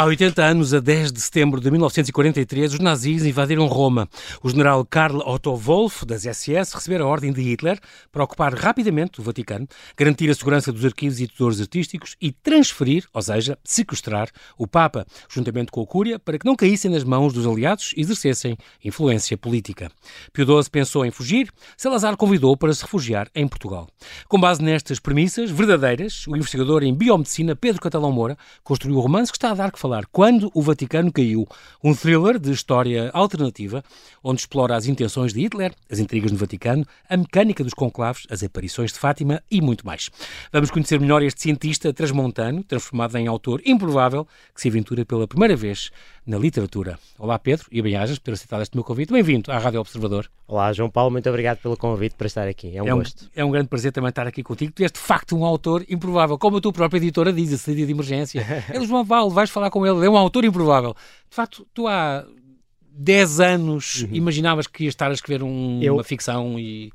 Há 80 anos, a 10 de setembro de 1943, os nazis invadiram Roma. O general Karl Otto Wolff, das SS, recebeu a ordem de Hitler para ocupar rapidamente o Vaticano, garantir a segurança dos arquivos e tesouros artísticos e transferir, ou seja, sequestrar, o Papa, juntamente com a Cúria, para que não caíssem nas mãos dos aliados e exercessem influência política. Pio XII pensou em fugir, Salazar convidou para se refugiar em Portugal. Com base nestas premissas verdadeiras, o investigador em biomedicina Pedro Catalão Moura construiu o romance que está a dar que falar falar Quando o Vaticano Caiu, um thriller de história alternativa, onde explora as intenções de Hitler, as intrigas no Vaticano, a mecânica dos conclaves, as aparições de Fátima e muito mais. Vamos conhecer melhor este cientista transmontano, transformado em autor improvável, que se aventura pela primeira vez na literatura. Olá Pedro e bem-ajas por ter aceitado este meu convite. Bem-vindo à Rádio Observador. Olá João Paulo, muito obrigado pelo convite para estar aqui. É um, é um gosto. É um grande prazer também estar aqui contigo. Tu és de facto um autor improvável, como a tua própria editora diz, a saída de emergência. É o João Paulo, vais falar com ele, é um autor improvável. De facto, tu há 10 anos uhum. imaginavas que ias estar a escrever um, Eu... uma ficção e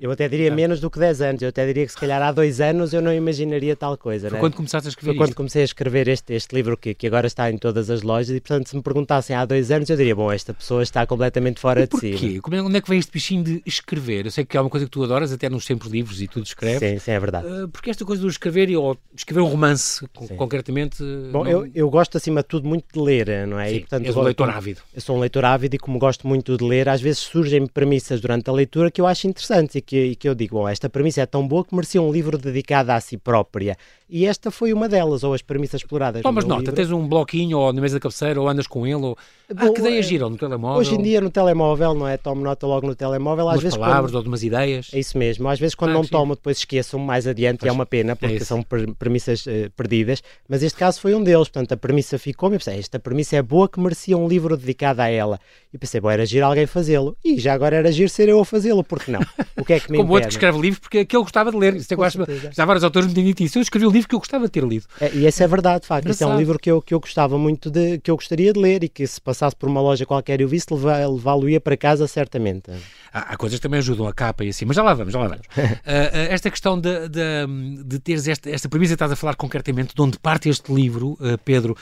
eu até diria menos do que 10 anos. Eu até diria que se calhar há dois anos eu não imaginaria tal coisa. Foi né? quando começaste a escrever Foi quando comecei a escrever este, este livro que, que agora está em todas as lojas e, portanto, se me perguntassem há dois anos, eu diria, bom, esta pessoa está completamente fora de si. Porquê? Como é, onde é que vem este bichinho de escrever? Eu sei que é uma coisa que tu adoras, até nos tempos livros e tudo escreves. Sim, sim, é verdade. Uh, porque esta coisa do escrever, ou escrever um romance, sim. concretamente... Bom, não... eu, eu gosto, acima de tudo, muito de ler, não é? Sim, e, portanto, és um leitor ávido. Eu sou um leitor ávido e como gosto muito de ler, às vezes surgem premissas durante a leitura que eu acho interessantes e que, e que eu digo, esta premissa é tão boa que merecia um livro dedicado a si própria. E esta foi uma delas, ou as premissas exploradas. Tomas nota, livro. tens um bloquinho ou na mesa da cabeceira, ou andas com ele, ou... Bom, ah, que ideias é, giram no telemóvel? Hoje em dia no telemóvel, não é? Tomo nota logo no telemóvel. Às umas vezes palavras quando... ou de umas ideias. É isso mesmo. Às vezes quando ah, não sim. tomo, depois esqueço mais adiante pois, e é uma pena, porque é são premissas uh, perdidas. Mas este caso foi um deles. Portanto, a premissa ficou-me. Pensei, esta premissa é boa que merecia um livro dedicado a ela. E pensei, bom, era agir alguém fazê-lo. E já agora era agir ser eu a fazê-lo, porque não? O que é que me Como outro que escreve livros porque que ele gostava de ler. É já vários autores me têm dito isso. Eu escrevi um livro que eu gostava de ter lido. É, e essa é verdade, de facto. Isso é um livro que eu, que eu gostava muito de, que eu gostaria de ler e que se passasse por uma loja qualquer e eu visse, levá-lo-ia para casa certamente. Há, há, coisas que também ajudam a capa e assim, mas já lá vamos, já lá vamos. uh, uh, esta questão de, de, de teres esta, esta premissa, estás a falar concretamente de onde parte este livro, uh, Pedro,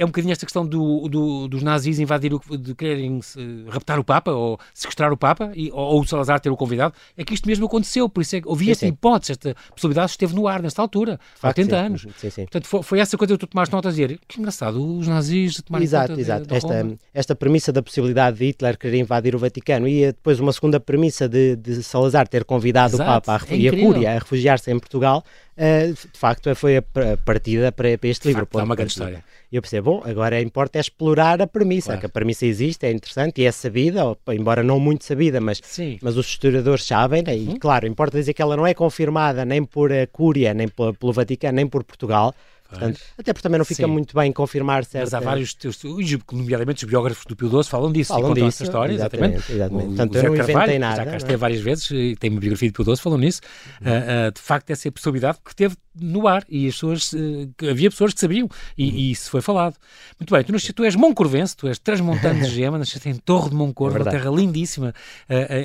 é um bocadinho esta questão do, do, dos nazis invadir, o, de quererem uh, raptar o Papa ou sequestrar o Papa e, ou, ou, o Salazar ter o convidado. É que isto mesmo aconteceu, por isso é que havia esta hipótese, esta possibilidade esteve no ar nesta altura, há 80 sim. anos. Sim, sim. Portanto, foi, foi, essa coisa que tu tomaste nota a dizer. Que engraçado, os nazis tomaram Exato, conta exato. De, de esta, esta premissa da possibilidade de Hitler querer invadir o Vaticano e depois uma segunda premissa de, de Salazar ter convidado exato, o Papa a, é e a Cúria a refugiar-se em Portugal, uh, de facto foi a partida para, para este livro. é uma grande história. E eu pensei, bom, agora importa é explorar a premissa, claro. que a premissa existe, é interessante e é sabida, embora não muito sabida, mas, mas os historiadores sabem, né? e uhum. claro, importa dizer que ela não é confirmada nem por a Cúria, nem pelo Vaticano, nem por Portugal, Portanto, até porque também não fica Sim. muito bem confirmar certo. Mas há vários, nomeadamente os biógrafos do Pio XII, falam disso falam e contam disso, essa história, exatamente. exatamente. exatamente. O, Portanto, o eu não inventei nada. Já cá esteve é? várias vezes, e tem uma biografia de Pio XII, falam nisso. Uhum. Uh, uh, de facto, essa possibilidade que teve no ar e as pessoas, uh, havia pessoas que sabiam e, uhum. e, isso foi falado. Muito bem, tu, nasci, tu és Moncorvense, tu és transmontano de Gema, nasceste em Torre de Moncorvo, é uma terra lindíssima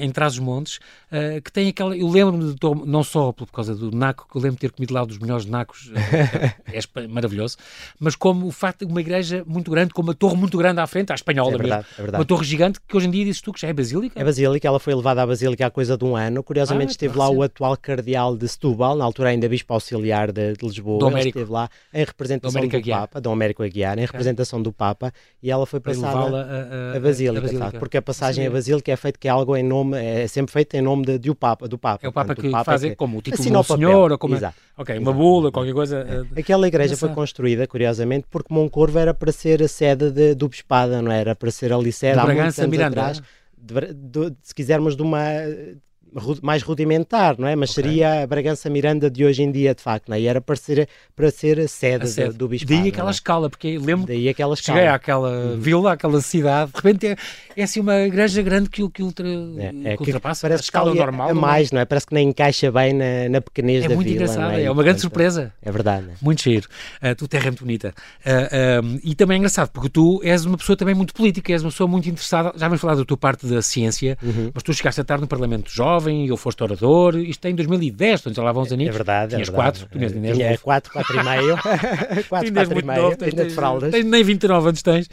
em Trás-os-Montes, que tem aquela. Eu lembro-me de, não só por causa do naco, que eu lembro de ter comido lá um dos melhores nacos, é maravilhoso mas como o facto de uma igreja muito grande, com uma torre muito grande à frente, à espanhola é verdade, mesmo, é uma torre gigante, que hoje em dia dizes tu que já é basílica? É basílica, ela foi levada à basílica há coisa de um ano, curiosamente ah, esteve lá o atual cardeal de Setúbal, na altura ainda bispo auxiliar de, de Lisboa, Dom ele esteve lá em representação do, do Papa, Dom Américo Aguiar, em representação do Papa, e ela foi passada a, a, a, basílica, a basílica. porque a passagem à basílica é feita que é algo em nome, é sempre feita em nome de, de o Papa, do Papa. É o Papa Portanto, que o Papa faz é que, como o título do Senhor, ou como... Exato. Ok, Exato. uma bula, qualquer coisa. É. Aquela igreja foi construída, curiosamente, porque Moncorvo era para ser a sede de, do Bispada, não era? Para ser ali sede há muitos anos Miranda. atrás. De, de, se quisermos de uma mais rudimentar, não é? Mas okay. seria a Bragança Miranda de hoje em dia, de facto, não é? E era para ser, para ser a sede, sede. Do, do bispado. Daí aquela é? escala, porque lembro Daí aquela escala. cheguei àquela uhum. vila, àquela cidade, de repente é, é assim uma igreja grande que, que, ultra, é, é, que ultrapassa parece a escala normal. A mais, não é? Parece que nem encaixa bem na, na pequenez é da muito vila. Engraçado, é? é uma grande surpresa. É verdade. É? Muito cheiro. Uh, tu terra é muito bonita. Uh, e também é engraçado, porque tu és uma pessoa também muito política, és uma pessoa muito interessada, já vamos falar da tua parte da ciência, uhum. mas tu chegaste a estar no Parlamento Jovem, jovem, eu foste orador, isto é em 2010, portanto já lá vão uns aninhos. É verdade, Tinhas é verdade. quatro, tinhas ainda Tinha quatro, quatro e meio. quatro, quatro e meio, ainda de fraldas. Tens, nem 29 anos tens.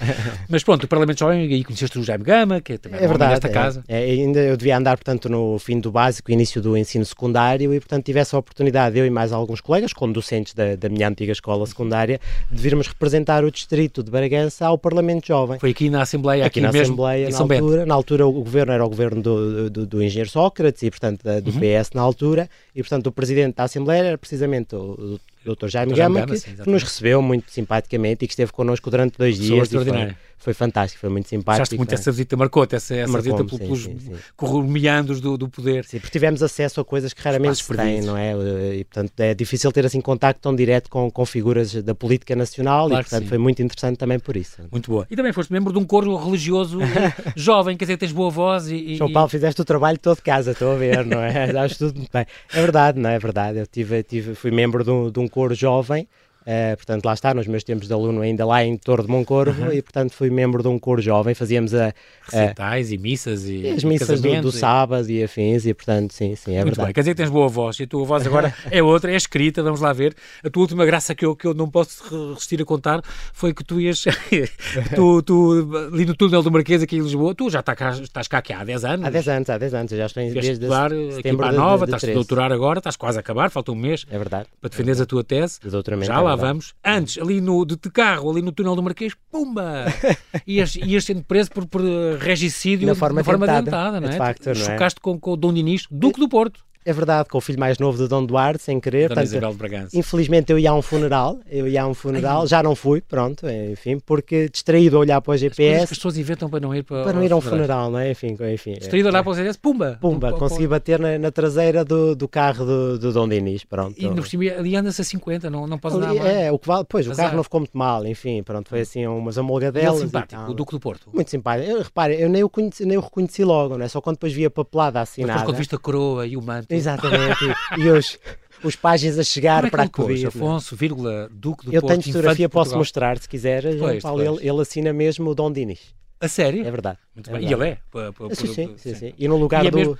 Mas pronto, o Parlamento Jovem, aí conheceste o Jaime Gama, que é também é verdade, desta é, casa. É, ainda eu devia andar, portanto, no fim do básico, início do ensino secundário e, portanto, tivesse a oportunidade, eu e mais alguns colegas, conducentes da, da minha antiga escola secundária, de virmos representar o distrito de Bragança ao Parlamento Jovem. Foi aqui na Assembleia, aqui, aqui na mesmo, Assembleia, na altura, na altura o governo era o governo do, do, do engenheiro Sócrates e, portanto, da, do uhum. PS na altura, e, portanto, o presidente da Assembleia era precisamente o, o Dr. Jaime Gama, que, que, nos recebeu muito simpaticamente e que esteve connosco durante dois dias. Extraordinário foi fantástico, foi muito simpático. Achaste muito essa visita, marcou-te essa, essa visita pelos meandros do, do poder. Sim, porque tivemos acesso a coisas que raramente se têm, não é? E, portanto, é difícil ter assim contacto tão direto com, com figuras da política nacional claro e, portanto, foi muito interessante também por isso. Muito boa. E também foste membro de um coro religioso jovem, quer dizer, tens boa voz e... João Paulo, fizeste o trabalho todo de casa, estou a ver, não é? Acho tudo muito bem. É verdade, não é? É verdade. Eu tive, tive, fui membro de um, de um coro jovem Uh, portanto, lá está, nos meus tempos de aluno, ainda lá em Torre de Moncorvo, uhum. e portanto fui membro de um coro jovem, fazíamos a. Recitais e missas e. As missas do, do, sábado e afins, e portanto, sim, sim, é Muito verdade. Bem. Quer dizer que tens boa voz, e a tua voz agora é outra, é escrita, vamos lá ver. A tua última graça que eu, que eu não posso resistir a contar foi que tu ias. tu, tu, ali no túnel do Marquês, aqui em Lisboa, tu já está cá, estás cá aqui há 10 anos. Há 10 anos, há 10 anos, já estou em desde estudar aqui para a Nova, de, de estás a doutorar agora, estás quase a acabar, falta um mês. É verdade. Para defenderes é a tua tese. De doutoramento. Já é lá vamos. Antes ali no, de, de carro, ali no túnel do Marquês, pumba! ias, ias sendo preso por, por regicídio de forma, forma dentada, dentada, não é? De facto, não é? Chocaste com, com o Dom Dinis, Duque do Porto. É verdade, com o filho mais novo do Dom Duarte, sem querer. Dona Isabel de Bragança. Infelizmente eu ia a um funeral, eu ia a um funeral, já não fui, pronto, enfim, porque distraído a olhar para o GPS. As, as pessoas inventam para não ir para, para não ir a um funeral, não é? Enfim, enfim. Distraído a olhar para o GPS, pumba! Pumba, consegui bater na, na traseira do, do carro do, do Dom Dinis, pronto. E no cima, ali anda-se a 50, não, não pode dar mais. É, o que vale, pois, o carro não ficou muito mal, enfim, pronto, foi assim umas amolgadelas. Ele simpático, o Duque do Porto. Muito simpático. Eu, repare, eu nem o, conheci, nem o reconheci logo, não é? Só quando depois vi a papelada assinada. Depois quando viste a coroa e o manto. Exatamente e os, os páginas a chegar é para acudir. Afonso, vírgula, Duque do Eu Porto, tenho fotografia, posso mostrar se quiser. Pois, Paulo, ele, ele, assina mesmo o Dom Dinis. A sério? É verdade. Muito é bem. Verdade. E ele é? Por, por, sim, sim, sim, sim, E no lugar e é do... Mesmo...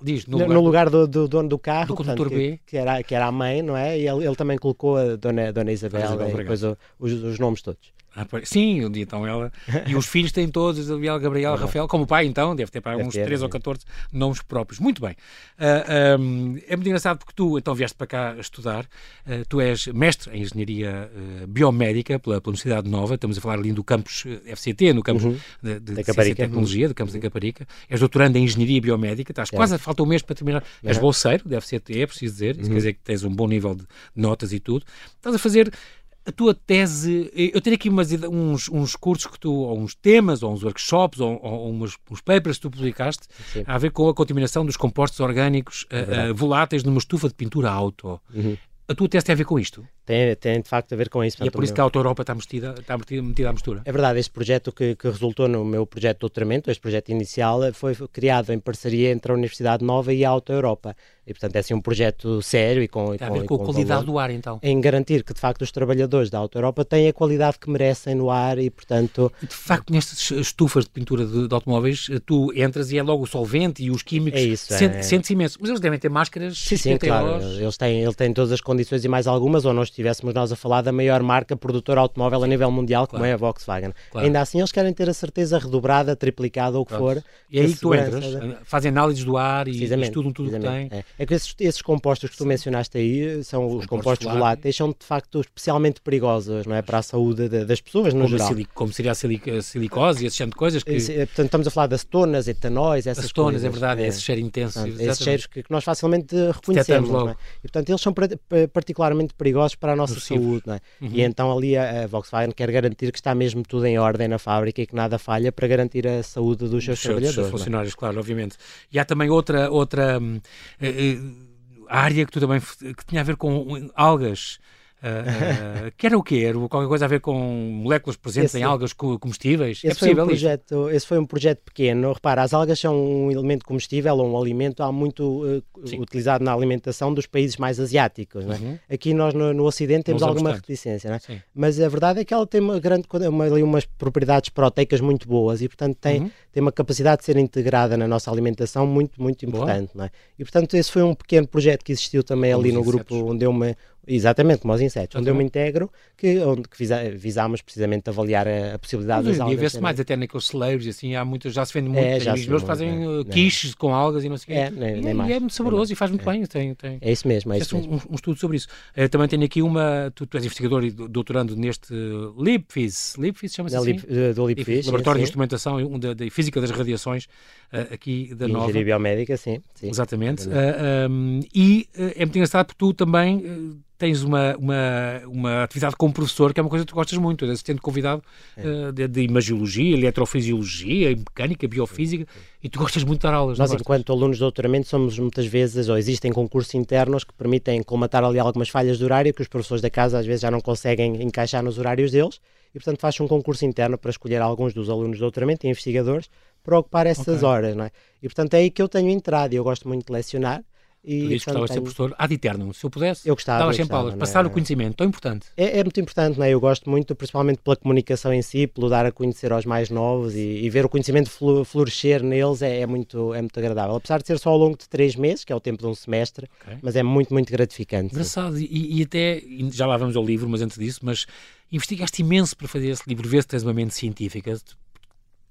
Diz, no, no lugar, do, do, dono do carro, do portanto. Que, que, era, que era a mãe, não é? E ele, ele também colocou a Dona, Dona Isabel, Isabel e depois os, os nomes todos. Sim, um dia então ela. E os filhos têm todos, Isabel, Gabriel, é Rafael, como o pai então, deve ter para uns 13 ou 14 nomes próprios. Muito bem. Uh, ah, um, é muito engraçado porque tu então vieste para cá estudar, uh, tu és mestre em Engenharia uh, Biomédica pela, pela, Universidade Nova, estamos a falar ali do campus FCT, no campus uhum. de, de, de Tecnologia, uhum. do campus uhum. da Caparica. És doutorando em Engenharia Biomédica, estás é. quase, falta um mês para terminar. És uhum. bolseiro da FCT, é preciso dizer, isso quer uhum. dizer que tens um bom nível de notas e tudo. Estás a fazer a tua tese, eu tenho aqui umas, uns, uns cursos que tu, ou uns temas, ou uns workshops, ou, ou uns, uns papers que tu publicaste, Sim. a ver com a contaminação dos compostos orgânicos é uh, voláteis numa estufa de pintura auto. Uhum. A tua tese tem a ver com isto? Tem, tem de facto a ver com isso. E é por isso que a Auto Europa está metida, está metida à mistura. É verdade, este projeto que, que, resultou no meu projeto de doutoramento, este projeto inicial, foi criado em parceria entre a Universidade Nova e a Auto Europa. E, portanto, é assim um projeto sério e com. Tem a ver com, com a qualidade do ar, então. Em garantir que, de facto, os trabalhadores da Auto Europa têm a qualidade que merecem no ar e, portanto. De facto, nestas estufas de pintura de, de, automóveis, tu entras e é logo o solvente e os químicos. É isso. Sente, é... Sente-se imenso. Mas eles devem ter máscaras. Sim, sim, claro. Eles têm, ele tem todas as condições e mais algumas, ou nós estivéssemos nós a falar da maior marca produtora automóvel a nível mundial, como claro. é a Volkswagen. Claro. Ainda assim, eles querem ter a certeza redobrada, triplicada ou o que for. E é aí que tu entras, fazem análise do ar e estudam tudo o que tem. É, é que esses, esses compostos que tu mencionaste aí, são os, os compostos, voláteis, são de facto especialmente perigosos, não é? Para a saúde de, das pessoas no como geral. como seria a silicose e esse tipo de coisas que... É, portanto, estamos a falar das tonas, etanóis, essas As tonas, é verdade, é. esse cheiro intenso. Portanto, esses cheiros que, que, nós facilmente reconhecemos, é? E, portanto, eles são particularmente perigosos para a nossa saúde, não é? Uhum. E então ali a, a, Volkswagen quer garantir que está mesmo tudo em ordem na fábrica e que nada falha para garantir a saúde dos seus trabalhadores. Dos seus é? funcionários, claro, obviamente. E há também outra... outra uh, área que tu também que tinha a ver com algas Uh, que era o quê? Era qualquer coisa a ver com moléculas presentes esse, em algas comestíveis? Esse, é foi um projeto, esse foi um projeto pequeno. Repara, as algas são um elemento comestível ou um alimento há muito uh, utilizado na alimentação dos países mais asiáticos. É? Uhum. Aqui nós no, no Ocidente temos alguma tanto. reticência, é? mas a verdade é que ela tem uma grande, uma, umas propriedades proteicas muito boas e, portanto, tem, uhum. tem uma capacidade de ser integrada na nossa alimentação muito, muito importante. É? E, portanto, esse foi um pequeno projeto que existiu também ali no grupo onde eu me Exatamente, como aos insetos, onde eu me integro, que, onde que visa, visámos precisamente avaliar a, a possibilidade Mas das algas. vê-se mais até naqueles celeiros, assim, há muitas, já se vende muito, é, já os meus fazem é, quiches com algas e não sei o é, nem, e, nem mais, e é muito saboroso e faz muito é. bem. Tem, tem, é isso mesmo, é isso mesmo. Um, um, estudo sobre isso. Uh, também tenho aqui uma, tu, tu és investigador e doutorando neste LIPFIS, LIPFIS chama-se assim? Lip, uh, do LIPFIS, Laboratório sim, de Instrumentação um da, da Física das Radiações uh, aqui da e Nova. Engenharia Biomédica, sim. sim Exatamente. Um, e é muito engraçado porque tu também tens uma, uma, uma atividade como professor, que é uma coisa que tu gostas muito, és assistente convidado uh, de, de, imagiologia, eletrofisiologia, mecânica, biofísica, e tu gostas muito de dar aulas. Nós, enquanto alunos de doutoramento, somos muitas vezes, ou existem concursos internos que permitem colmatar ali algumas falhas de horário que os professores da casa às vezes já não conseguem encaixar nos horários deles, e portanto faz um concurso interno para escolher alguns dos alunos de doutoramento e investigadores para ocupar essas okay. horas, não é? E portanto é aí que eu tenho entrado, e eu gosto muito de lecionar, e, tu dizes que gostavas de ser professor ad eterno. Se eu pudesse, eu gostava, dava sempre aulas. Passar o conhecimento, tão importante. É, é, muito importante, não é? Eu gosto muito, principalmente pela comunicação em si, pelo dar a conhecer aos mais novos e, e ver o conhecimento florescer neles é, é, muito, é muito agradável. Apesar de ser só ao longo de três meses, que é o tempo de um semestre, okay. mas é muito, muito gratificante. Engraçado. E, e, até, já lá vamos ao livro, mas antes disso, mas investigaste imenso para fazer esse livro, ver se tens uma mente científica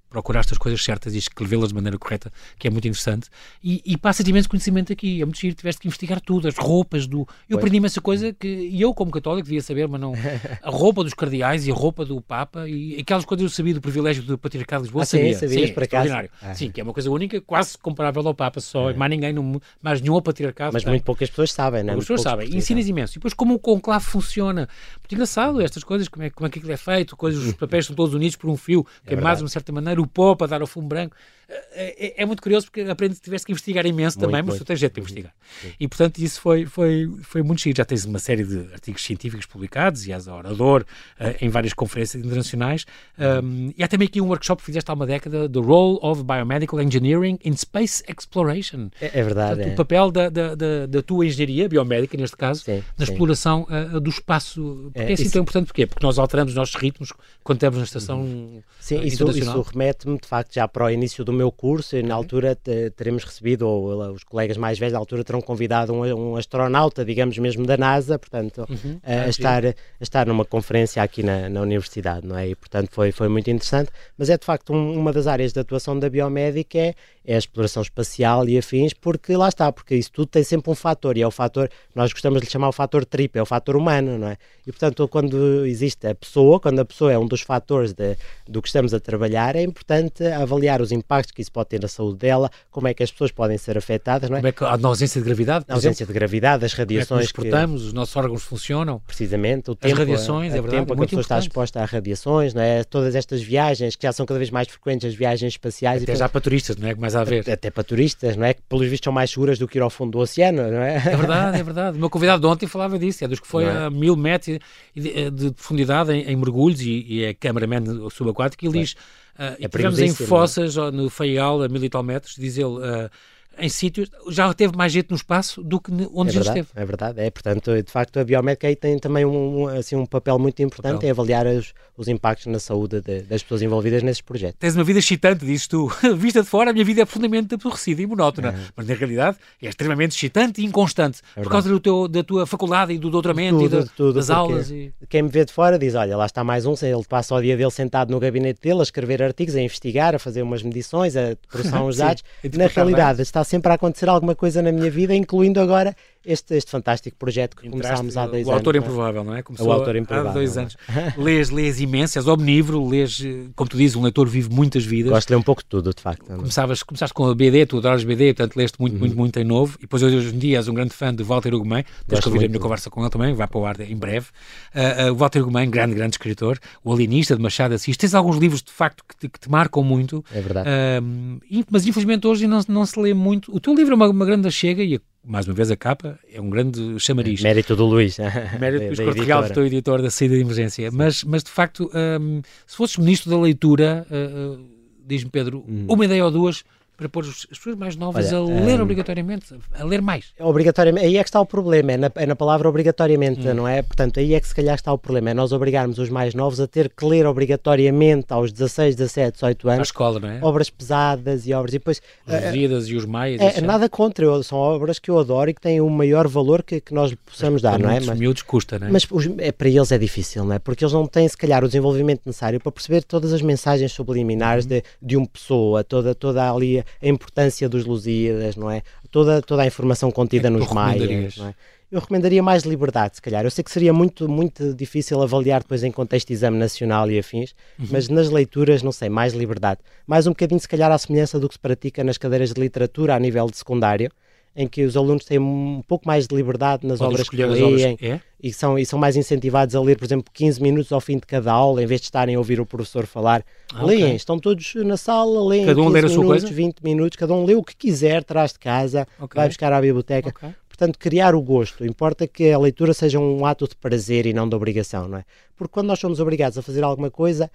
procurar estas coisas certas e escrevê-las de maneira correta, que é muito interessante. E, e passa-te imenso conhecimento aqui. É muito giro, tiveste que investigar tudo, as roupas do. Eu aprendi essa coisa que e eu, como católico, devia saber, mas não. A roupa dos cardeais e a roupa do Papa e aquelas coisas eu sabia do privilégio do Patriarcado de Lisboa. Ah, sabia, sim, sabias sim, para extraordinário. Ah. Sim, que é uma coisa única, quase comparável ao Papa, só. Ah. Mais ninguém, no, mais nenhum patriarcado. Mas tem. muito poucas pessoas sabem, não é? Poucas pessoas sabem. Ensinas imenso. E depois, como o conclave funciona. Muito engraçado estas coisas, como é, como é que aquilo é feito, coisas, os papéis são todos unidos por um fio, que é, é mais de uma certa maneira, o Papa dar ao fumo branco. É, é, é, muito curioso porque aprende que tivesse que investigar imenso muito, também, mas tu tens jeito para investigar. Sim. E portanto isso foi, foi, foi muito chique. Já tens uma série de artigos científicos publicados e és orador uh, em várias conferências internacionais. Um, e há também aqui um workshop que fizeste há uma década, The Role of Biomedical Engineering in Space Exploration. É, é verdade. Portanto, é. O papel da, da, da, da, tua engenharia biomédica, neste caso, sim, na sim. exploração uh, do espaço. Porque é, é assim isso... tão importante porquê? Porque nós alteramos os nossos ritmos quando estamos na estação. Uhum. Sim, isso, isso remete-me de facto já para o início do meu curso. Na altura teremos recebido, ou os colegas mais velhos da altura terão convidado um, um astronauta, digamos mesmo da NASA, portanto, uhum. a, a, ah, estar, a estar numa conferência aqui na, na universidade, não é? E portanto foi, foi muito interessante, mas é de facto um, uma das áreas de atuação da biomédica é, é a exploração espacial e afins, porque lá está, porque isso tudo tem sempre um fator, e é o fator, nós gostamos de lhe chamar o fator triplo, é o fator humano, não é? E portanto, quando existe a pessoa, quando a pessoa é um dos fatores de, do que estamos a trabalhar, é importante avaliar os impactos que isso pode ter na saúde dela, como é que as pessoas podem ser afetadas, não é? Como é que, na ausência de gravidade, Na ausência exemplo? de gravidade, as radiações como é que nos portamos, que... os nossos órgãos funcionam. Precisamente, o as tempo, radiações, a, é verdade, tempo que a pessoa está exposta a radiações, não é? Todas estas viagens que já são cada vez mais frequentes, as viagens espaciais. Até e, já para turistas, não é? Que mais a ver. Até, para turistas, não é? Que pelos vistos são mais seguras do que ir ao fundo do oceano, não é? É verdade, é verdade. O meu convidado de ontem falava disso, é dos que foi é? a mil metros de, de profundidade em, em mergulhos e, e é cameraman subaquático e ele diz Uh, é e tivemos em fossas no Faial, a mil e tal metros, diz ele, uh, em sítios, já teve mais gente no espaço do que onde é já verdade, esteve. É verdade, é, portanto, de facto a biomédica aí tem também um, assim, um papel muito importante papel. em avaliar os, os impactos na saúde de, das pessoas envolvidas nesses projetos. Tens uma vida excitante, dizes tu. Vista de fora, a minha vida é profundamente aborrecida e monótona, é. mas na realidade é extremamente excitante e inconstante, é por causa do teu, da tua faculdade e do doutoramento tudo, e tudo, das aulas. E... Quem me vê de fora diz, olha, lá está mais um, ele passa o dia dele sentado no gabinete dele a escrever artigos, a investigar, a fazer umas medições, a processar uns dados. na realidade está sempre a acontecer alguma coisa na minha vida, incluindo agora este, este fantástico projeto que Entraste, começámos há dois o anos. O autor improvável, não é? Começou o autor improvável. Há dois anos. lês, lês imensas, omnívoro, lês, como tu dizes, um leitor vive muitas vidas. Gosto de ler um pouco de tudo, de facto. Começavas, começaste com a BD, tu adoras BD, portanto leste muito, uhum. muito, muito em novo. E depois hoje em dia és um grande fã de Walter Ugumem, tens que ouvir a minha conversa com ele também, vai para o ar em breve. Uh, uh, Walter Ugumem, grande, grande escritor, o Alienista de Machado Assis. Tens alguns livros, de facto, que te, que te marcam muito. É verdade. Uh, mas infelizmente hoje não, não se lê muito. O teu livro é uma, uma grande chega e mais uma vez, a capa é um grande chamariz. Mérito do Luís. Mérito do Luís Corte Real, que editor da saída de emergência. Mas, mas, de facto, um, se fosses ministro da leitura, uh, uh, diz-me Pedro, hum. uma ideia ou duas para pôr as pessoas mais novas Olha, a ler um, obrigatoriamente, a ler mais. Obrigatoriamente, aí é que está o problema, é na, é na palavra obrigatoriamente, hum. não é? Portanto, aí é que se calhar está o problema, é nós obrigarmos os mais novos a ter que ler obrigatoriamente aos 16, 17, 18 anos. A escola, não é? Obras pesadas e obras, e depois... Os uh, Vidas e os Maias. É, nada contra, eu, são obras que eu adoro e que têm o maior valor que, que nós possamos dar, não é? Mas miúdos custa, não é? Mas os, é, para eles é difícil, não é? Porque eles não têm, se calhar, o desenvolvimento necessário para perceber todas as mensagens subliminares uhum. de, de uma pessoa, toda, toda ali a importância dos Lusíadas, não é? Toda, toda a informação contida é nos Maias, não é? Eu recomendaria mais liberdade, se calhar. Eu sei que seria muito, muito difícil avaliar depois em contexto de exame nacional e afins, uhum. mas nas leituras, não sei, mais liberdade. Mais um bocadinho, se calhar, à semelhança do que se pratica nas cadeiras de literatura a nível de secundário, em que os alunos têm um pouco mais de liberdade nas Podem obras que leem é? e, são, e são mais incentivados a ler, por exemplo, 15 minutos ao fim de cada aula, em vez de estarem a ouvir o professor falar. Ah, leem, okay. estão todos na sala, leem cada um 15 minutos, 20 minutos, cada um lê o que quiser, traz de casa, okay. vai buscar à biblioteca. Okay. Portanto, criar o gosto. Importa que a leitura seja um ato de prazer e não de obrigação, não é? Porque quando nós somos obrigados a fazer alguma coisa,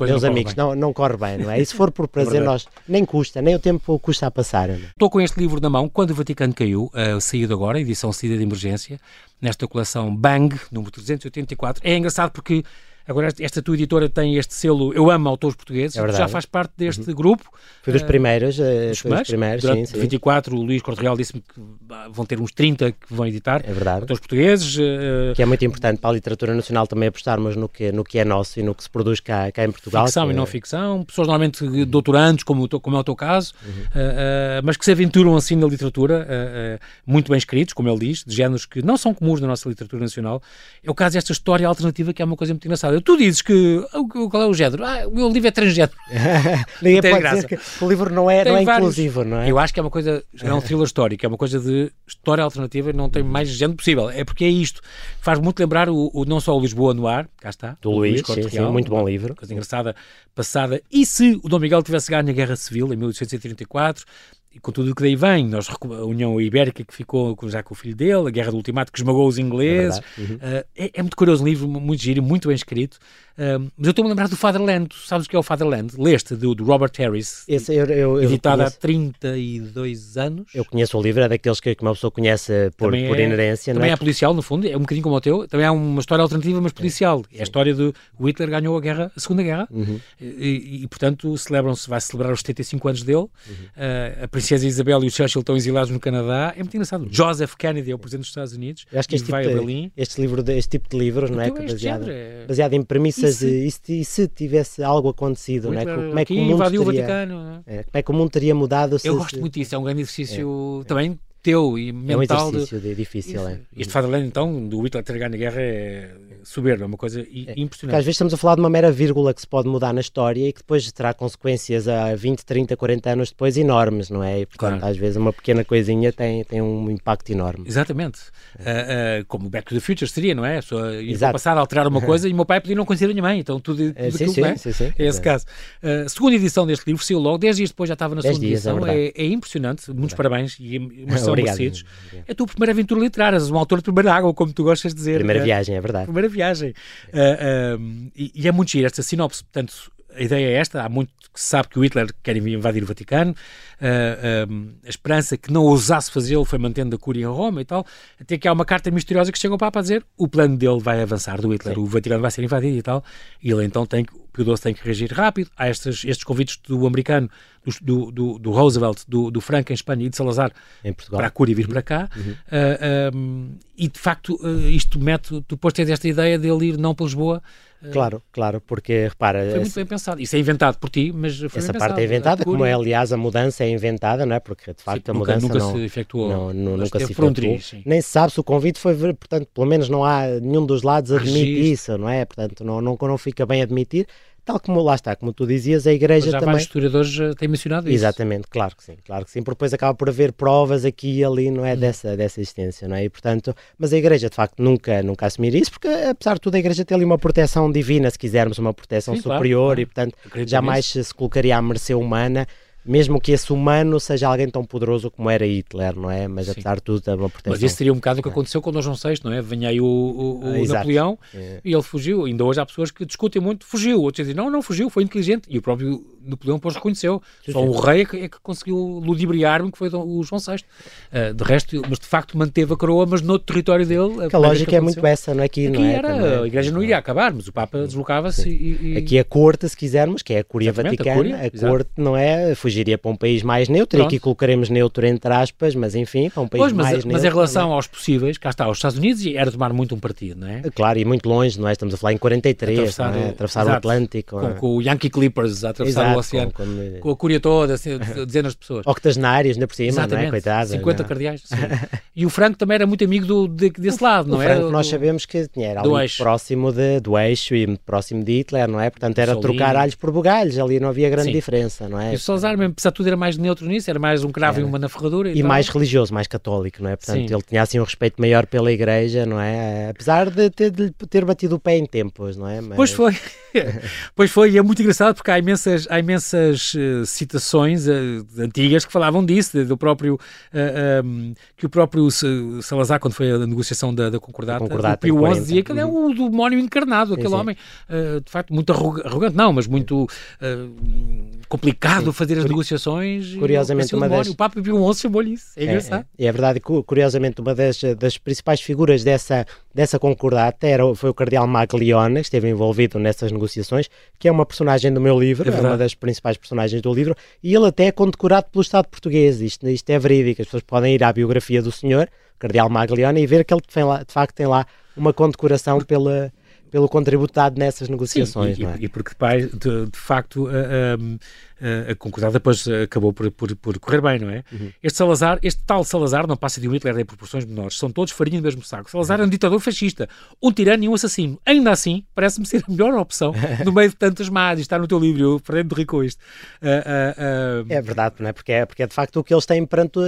meus não amigos, não, não corre bem, não é? E se for por prazer, é nós nem custa, nem o tempo custa a passar. Não? Estou com este livro na mão, Quando o Vaticano Caiu, uh, saído agora, edição saída de emergência, nesta coleção Bang, número 384. É engraçado porque Agora, esta tua editora tem este selo Eu Amo Autores Portugueses, é já faz parte deste uhum. grupo. Foi dos primeiros, uh, dos primeiros, primeiros durante sim, 24, o Luís Corte Real disse-me que vão ter uns 30 que vão editar. É verdade. Autores portugueses. Uh, que é muito importante para a literatura nacional também apostarmos no que, no que é nosso e no que se produz cá, cá em Portugal. Ficção e não ficção, pessoas normalmente doutorandos, como, como é o teu caso, uhum. uh, mas que se aventuram assim na literatura, muito bem escritos, como ele diz, de géneros que não são comuns na nossa literatura nacional. É o caso desta história alternativa que é uma coisa muito engraçada. Tu dizes que qual é o género? Ah, o meu livro é transgénero. Ninguém pode graça. dizer que o livro não é, não é inclusivo, não é? Eu acho que é uma coisa, é um thriller histórico, é uma coisa de história alternativa, não tem mais género possível. É porque é isto. Faz muito lembrar o, o não só o Lisboa no ar, cá está. Do Luís, Luís sim, sim, muito bom livro. Coisa engraçada, passada. E se o Dom Miguel tivesse ganho a Guerra Civil em 1834, e com tudo o que daí vem, nós, a União Ibérica que ficou já com o filho dele, a Guerra do Ultimato que esmagou os ingleses. É, uhum. uh, é, é, muito curioso um livro, muito giro, muito bem escrito. Uh, mas eu estou-me a lembrar do Fatherland. Tu sabes o que é o Fatherland? Leste, do, do Robert Harris. Esse, eu, eu, editado há 32 anos. Eu conheço o livro, é daqueles que uma pessoa conhece por, também por é, inerência. Também é? é? policial, no fundo, é um bocadinho como o teu. Também é uma história alternativa, mas policial. É, é a história de Hitler ganhou a guerra, a Segunda Guerra, uhum. e, e, portanto celebram-se, vai celebrar os 75 anos dele. Uhum. Uh, a Princesa Isabel e o Churchill estão exilados no Canadá. É muito engraçado. Joseph Kennedy é o presidente dos Estados Unidos. Eu acho que este, tipo, de, este, livro, este tipo de livros, não é? Baseado, é... baseado em premissas. E se, e se tivesse algo acontecido, é? Como é que o mundo teria, o Vaticano. É? como é que o mundo teria mudado? Se, Eu gosto muito disso. É um grande exercício é. também teu e mental. É um exercício de, difícil, isso. é. Este Fatherland, então, do Hitler ter ganho a guerra é soberbo, é uma coisa é. impressionante. Porque às vezes estamos a falar de uma mera vírgula que se pode mudar na história e que depois terá consequências a 20, 30, 40 anos depois enormes, não é? E, portanto, claro. às vezes uma pequena coisinha tem, tem um impacto enorme. Exatamente. Uh, uh, como Back to the Future seria, não é? Só ir para passar a alterar uma coisa e o meu pai podia não conhecer a minha mãe, então tudo, tudo é, sim, aquilo, sim, é? Sim, sim, é esse caso. Uh, segunda edição deste livro, saiu logo, 10 dias depois já estava na segunda dias, edição, é, é, impressionante, muitos parabéns e mas são merecidos. É a tua primeira aventura literária, és um autor de primeira água, como tu gostas de dizer. Primeira viagem, é verdade. Primeira viagem. Uh, e, e, é muito giro esta sinopse, portanto, a ideia é esta, há muito que se sabe que o Hitler quer invadir o Vaticano, uh, a esperança que não ousasse fazê-lo foi mantendo a cúria em Roma e tal, até que há uma carta misteriosa que chega ao Papa a dizer o plano dele vai avançar, do Hitler, Sim. o Vaticano vai ser invadido e tal, e ele então tem que, Pio XII tem que reagir rápido, há estes, estes convites do americano, do, do, do Roosevelt, do, do Franco em Espanha e de Salazar para a cúria vir para cá, uhum. uh, um, e de facto isto mete, depois tens esta ideia dele ir não para Lisboa, Claro, claro, porque repara. Foi muito bem pensado. Isso é inventado por ti, mas foi Essa parte é inventada, como é, aliás, a mudança é inventada, não é? Porque de facto sim, a mudança nunca, não, se efetuou. Não, não, nunca se efetuou. Nem se sabe se o convite foi, portanto, pelo menos não há nenhum dos lados admite isso, não é? Portanto, não, não, não fica bem admitir. Tal como lá está, como tu dizias, a Igreja já também. vários historiadores têm mencionado isso. Exatamente, claro que sim, claro que sim, porque depois acaba por haver provas aqui e ali, não é, hum. dessa, dessa existência, não é? E portanto, mas a Igreja de facto nunca, nunca assumiria isso, porque apesar de tudo a Igreja tem ali uma proteção divina, se quisermos, uma proteção sim, superior claro, claro. e portanto jamais se colocaria à mercê humana mesmo que esse humano seja alguém tão poderoso como era Hitler, não é? Mas Sim. apesar de tudo, tem uma proteção. Mas isso seria um bocado o que é. aconteceu com o João VI, não é? Vinha aí o, o, o ah, Napoleão é. e ele fugiu. Ainda hoje há pessoas que discutem muito, fugiu. Outros dizem, não, não fugiu, foi inteligente. E o próprio Napoleão depois reconheceu. Sim, Só o rei é que, é que conseguiu ludibriar-me, que foi o João VI. Uh, de resto, mas de facto manteve a coroa, mas no território dele. A, a lógica que é muito essa, não é? Aqui, Aqui não é, era, também. a igreja não iria acabar, mas o Papa deslocava-se e, e, Aqui a corte, se quisermos, que é a Curia Vaticana, a, Cúria, a corte não é, fugiria para um país mais neutro, Pronto. e aqui colocaremos neutro entre aspas, mas enfim, para um país pois, mas, mais mas neutro. em relação aos possíveis, cá está, os Estados Unidos era tomar muito um partido, não é? Claro, e muito longe, não é? Estamos a falar em 43, atravessar, é? atravessar o Atlântico. Com, com, o Yankee Clippers a atravessar exato, o oceano, com, com, com a Cúria toda, assim, dezenas de pessoas. Octogenários, ainda por cima, Exatamente, não é? Coitado. 50 não. cardeais. e o Franco também era muito amigo do, de, desse lado, não o é? Franco, nós sabemos que tinha, era ali próximo de, do eixo e próximo de Hitler, não é? Portanto, era trocar alhos por bugalhos, ali não havia grande Sim. diferença, não é? E o Salazar, mesmo, apesar de tudo, era mais neutro nisso, era mais um cravo era. e uma na ferradura. E, e mais religioso, mais católico, não é? Portanto, Sim. ele tinha assim um respeito maior pela Igreja, não é? Apesar de ter, de ter batido o pé em tempos, não é? Mas... Pois foi. pois foi, e é muito engraçado porque há imensas, há imensas uh, citações uh, antigas que falavam disso, do próprio, uh, eh, um, que o próprio Salazar, quando foi a negociação da, da concordata, concordata o Pio XI dizia que ele é o demónio encarnado, aquele sim, sim. homem, de facto, muito arrogante, não, mas muito complicado sim. fazer as negociações. Curiosamente, uma das... O Papa Pio XI chamou-lhe isso, é, é engraçado. É, é, verdade, curiosamente, uma das, das principais figuras dessa, dessa concordata era, foi o cardeal Maglione, que esteve envolvido nessas negociações, que é uma personagem do meu livro, é, é uma das principais personagens do livro, e ele até é condecorado pelo Estado português. Isto, isto é verídico, as pessoas podem ir à biografia do senhor, cardeal Maglione, e ver que ele tem lá, de facto tem lá uma condecoração pela pelo contributo dado nessas negociações. Sim, e, é? e, porque de, de facto a concordada depois acabou por, por, por, correr bem, não é? Uhum. Este Salazar, este tal Salazar, não passa de um Hitler em proporções menores, são todos farinha do mesmo saco. Salazar é um ditador fascista, um tirano e um assassino. Ainda assim, parece-me ser a melhor opção no meio de tantas más. Está no teu livro, eu aprendo de rir com isto. Uh, uh, uh, é verdade, não é? Porque, é? porque é de facto o que eles têm perante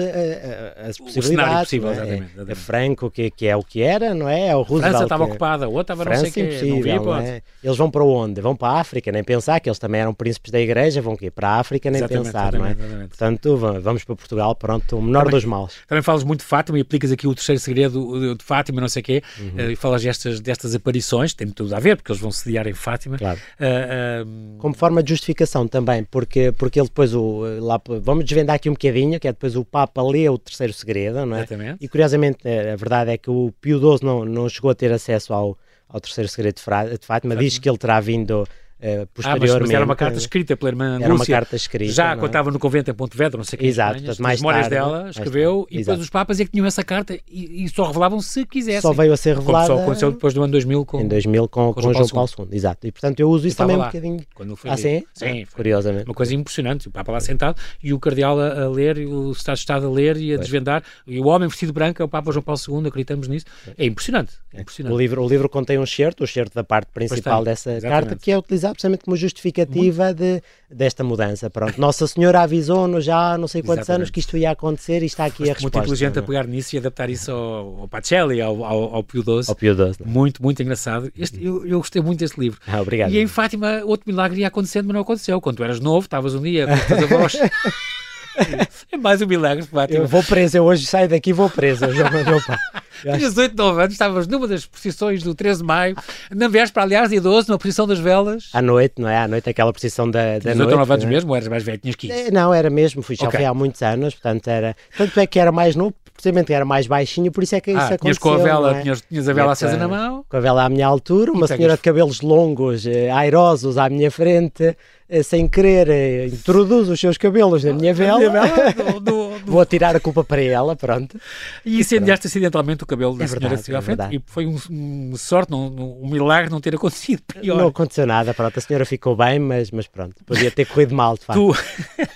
as possibilidades. Possível, é? exatamente, exatamente. É Franco, que, que é o que era, não é? É o Roosevelt. França estava ocupada, outra estava não sei que, não não é? Eles vão para onde? Vão para a África, nem pensar que eles também eram príncipes da igreja, vão quê? Para a África, nem exatamente, pensar, não é? Exatamente. Portanto, vamos para Portugal, pronto, o menor também, dos males. Também falas muito de Fátima e aplicas aqui o terceiro segredo de Fátima, não sei o quê, uhum. uh, e falas destas, destas aparições, tem tudo a ver, porque eles vão sediar em Fátima. Claro. Uh, uh, Como forma de justificação também, porque, porque ele depois, o, lá, vamos desvendar aqui um bocadinho, que é depois o Papa lê o terceiro segredo, não é? Exatamente. E curiosamente, a verdade é que o Pio XII não, não chegou a ter acesso ao ao terceiro segredo de, de Fátima, diz que ele terá vindo Uh, posteriormente. Ah, mas, mas, era uma carta escrita pela irmã Era uma carta escrita. Já quando estava no convento em Pontevedra, não sei o que. Exato, as mais memórias tarde, dela, escreveu, e depois os papas é que tinham essa carta e, e, só revelavam se quisessem. Só veio a ser revelada. Como só aconteceu depois do ano 2000 com, em 2000 com, com, com João Paulo II. Exato. E portanto eu uso isso também lá, um bocadinho. Quando foi ah, sim? Sim, curiosamente. Uma coisa impressionante. O Papa lá sentado e o Cardeal a, a ler, e o Estado de Estado a ler e a pois. desvendar. E o homem vestido branco é o Papa João Paulo II, acreditamos nisso. É impressionante. É impressionante. O, livro, o livro contém um certo, o certo da parte principal dessa carta, que é utilizado precisamente como justificativa de desta mudança. Pronto, Nossa Senhora avisou-nos já há não sei quantos Exatamente. anos que isto ia acontecer e está aqui Foste a resposta. muito inteligente não? a é? pegar nisso e adaptar isso ao, ao Pacelli, ao, ao, ao Pio XII. Ao Pio XII. É? Muito, muito engraçado. Este, eu, eu gostei muito deste livro. Ah, obrigado. E em Fátima, outro milagre ia acontecendo, mas não aconteceu. Quando tu eras novo, estavas um dia com os teus avós. é mais um milagre, Fátima. Eu vou preso, eu hoje saio daqui e vou preso. Meu pai. Tinhas 8, 9 anos, estavas numa das procissões do 13 de maio, na véspera, aliás, dia 12, na procissão das velas. À noite, não é? À noite, aquela procissão da, da 8 noite. 8 ou 9 anos é? mesmo, ou eras mais velho, tinhas 15? Eh, não, era mesmo, fui, já okay. fui há muitos anos, portanto era... Tanto é que era mais novo, precisamente era mais baixinho, por isso é que isso ah, aconteceu. Tinhas com a vela, é? tinhas, tinhas a vela acesa na mão? Com a vela à minha altura, uma senhora de cabelos longos, eh, airosos à minha frente, sem querer, eh, introduz os seus cabelos na minha vela. do, do, do... Vou tirar a culpa para ela, pronto. E incendiaste acidentalmente o cabelo da é senhora verdade, à frente. É e foi um, um sorte, um, um, milagre não ter acontecido pior. Não aconteceu nada, pronto. A senhora ficou bem, mas, mas pronto, podia ter corrido mal, de facto. Tu,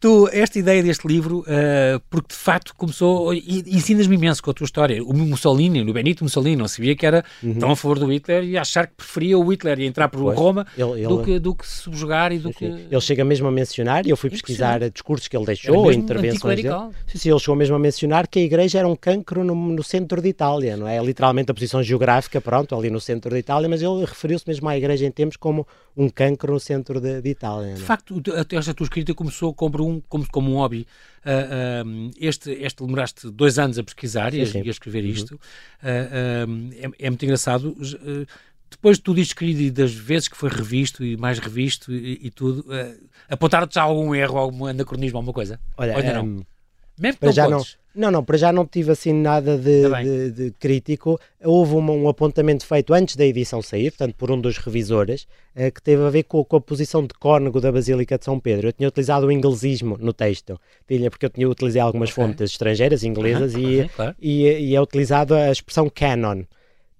tu esta ideia deste livro, uh, porque de facto começou, ensinas-me imenso com a tua história. O Mussolini, o Benito Mussolini, não sabia que era uhum. tão a favor do Hitler e achar que preferia o Hitler e entrar por pois, Roma ele, ele... Do, que, do que subjugar e do que... Ele chega mesmo a mencionar, e eu fui pesquisar discursos que ele deixou, intervenções dele. Tal. Sim, sim, ele chegou mesmo a mencionar que a igreja era um cancro no, no, centro de Itália, não é? Literalmente a posição geográfica, pronto, ali no centro de Itália, mas ele referiu-se mesmo à igreja em tempos como um cancro no centro de, de Itália. De facto, esta tua escrita começou como um, como, como um hobby. Uh, uh, este, este demoraste dois anos a pesquisar sim, e, a, e, a, escrever uhum. isto. Uh, é, é, muito engraçado depois de tudo isto escrito e das vezes que foi revisto e mais revisto e, e tudo, apontaram-te já algum erro, algum anacronismo, alguma coisa? Olha, Ou ainda um, não? Mesmo para já não, não, não, para já não tive assim nada de, tá de, de crítico. Houve um, um, apontamento feito antes da edição sair, portanto, por um dos revisores, uh, que teve a ver com, com, a posição de córnego da Basílica de São Pedro. Eu tinha utilizado o inglesismo no texto, tinha, porque eu tinha utilizado algumas okay. fontes estrangeiras, inglesas, e, claro. e, e é utilizado a expressão canon